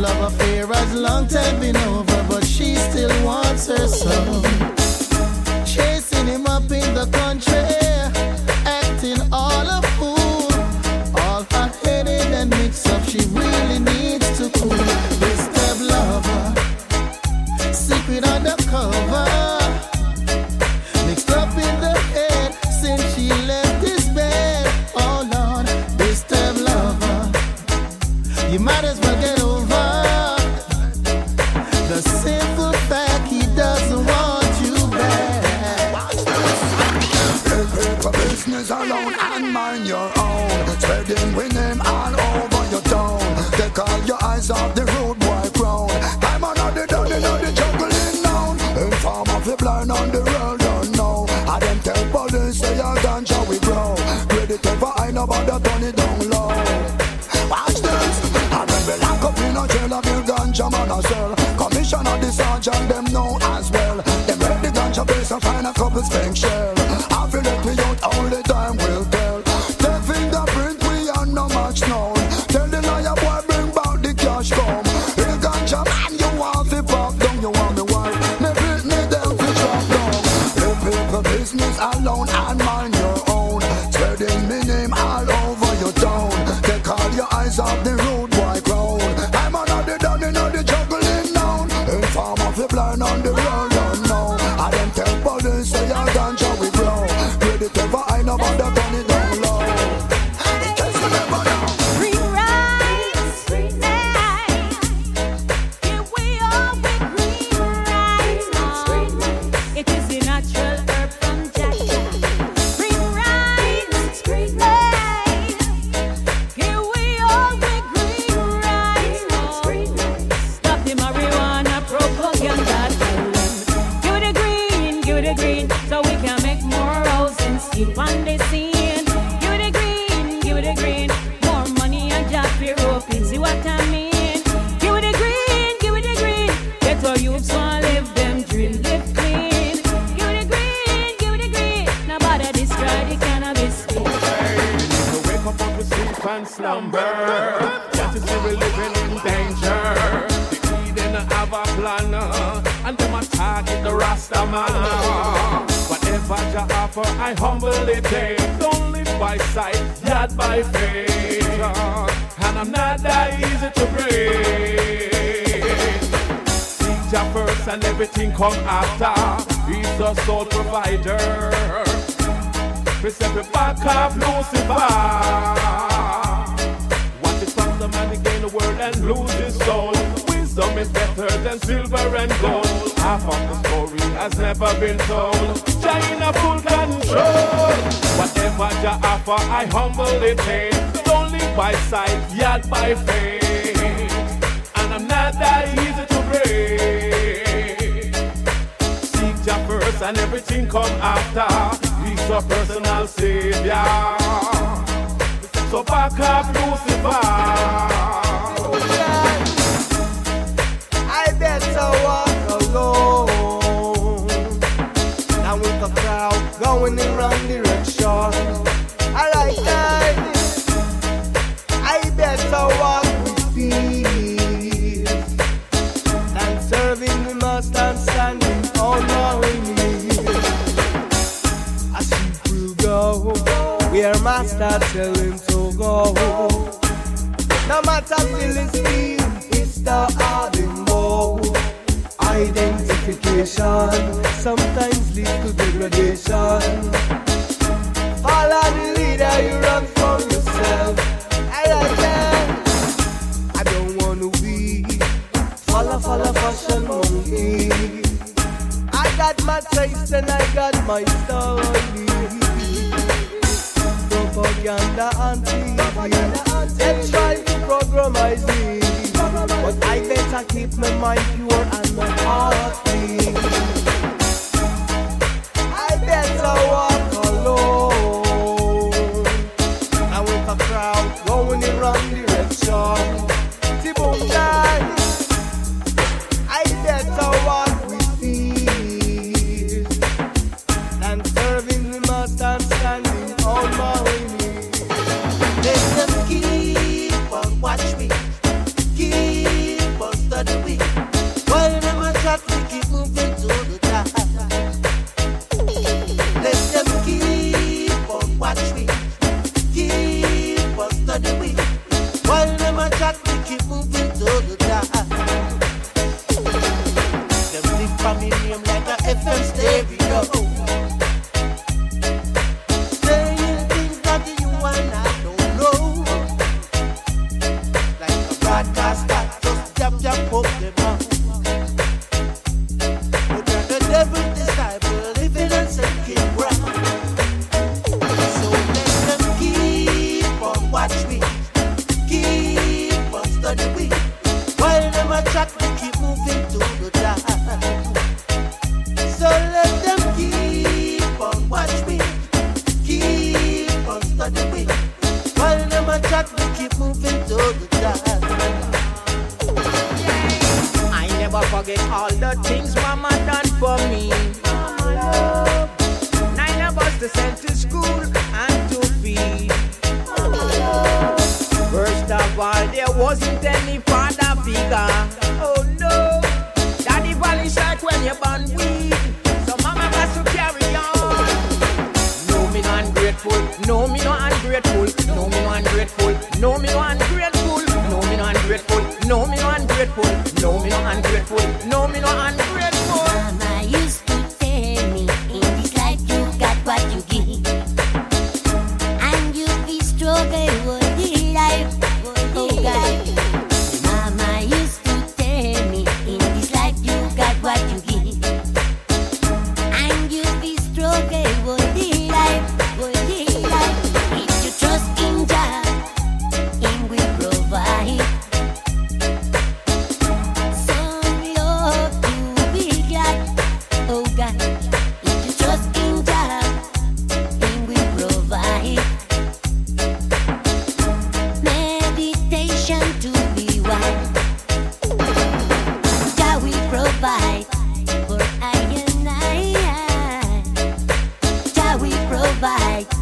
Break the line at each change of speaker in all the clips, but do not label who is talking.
love affair has long time been over, but she still wants her son. Chasing him up in the country, acting all a fool. All hot headed and mixed up, she really needs to cool. This love,
secret undercover. Alone and mind your own. Spreading with name all over your town. Take all your eyes off the road boy crown. I'm another done another juggling down. Inform of the blind on the world don't know. I them tell police say your ganja we grow. Ready to find about the it down low. Watch this. And when we lock up in a jail of your ganja man as well. Commissioner the sergeant them know as well. Them ready ganja place and find a couple spank shell. Inform of the blind on the world don't know. I them tell police say your ganja we grow. Ready to find about the turn it down low. In case you never know.
Green rice, hey. We are with green rice. It is the natural
slumber. Just to we living in danger. The Eden have a plan, and them a target the Rasta man. Whatever Jah offer, I humbly take. Don't live by sight, yet by faith. And I'm not that easy to break. Seek Jah first, and everything come after. He's the sole provider. We we back off Lucifer. Man gain the world and lose his soul. Wisdom is better than silver and gold. Half of the story has never been told. China full control. Whatever Jah offer, I humbly take. Don't live by sight, yet by faith. And I'm not that easy to break. Seek Jah first and everything come after. He's your personal savior. So back up Lucifer.
I better walk alone. Now with the crowd going in wrong direction. Alright then. I better walk with peace. Than serving the master and standing on my knees. As people go, where master tell my taste and I got my story. Propaganda and TV. They try to programize me. But I better keep my mind pure and my heart clean. my track, we keep moving to the top.
Name like a FM stereo. Saying things that you and I don't know. Like a broadcaster, just them. But the devil forget all the things mama done for me. Nine of us to send to school and to feed. First of all, there wasn't any father figure. Oh no, daddy valley shot when you born weed. So mama has to carry on. No me no ungrateful, no me no ungrateful, no me no ungrateful, no me no ungrateful ungrateful. No, me no ungrateful. No, me no ungrateful.
Bye.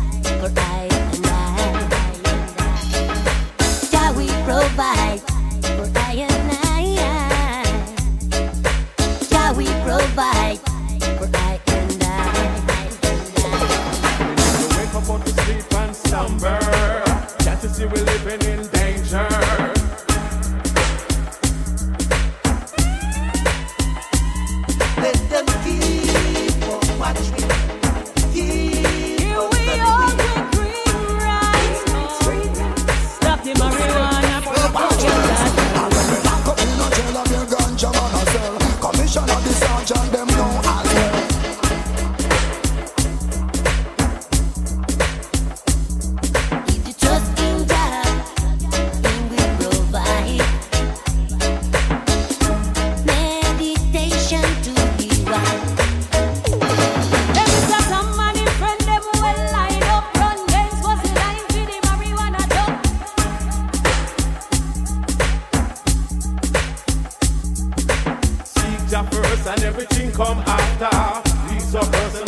só pensa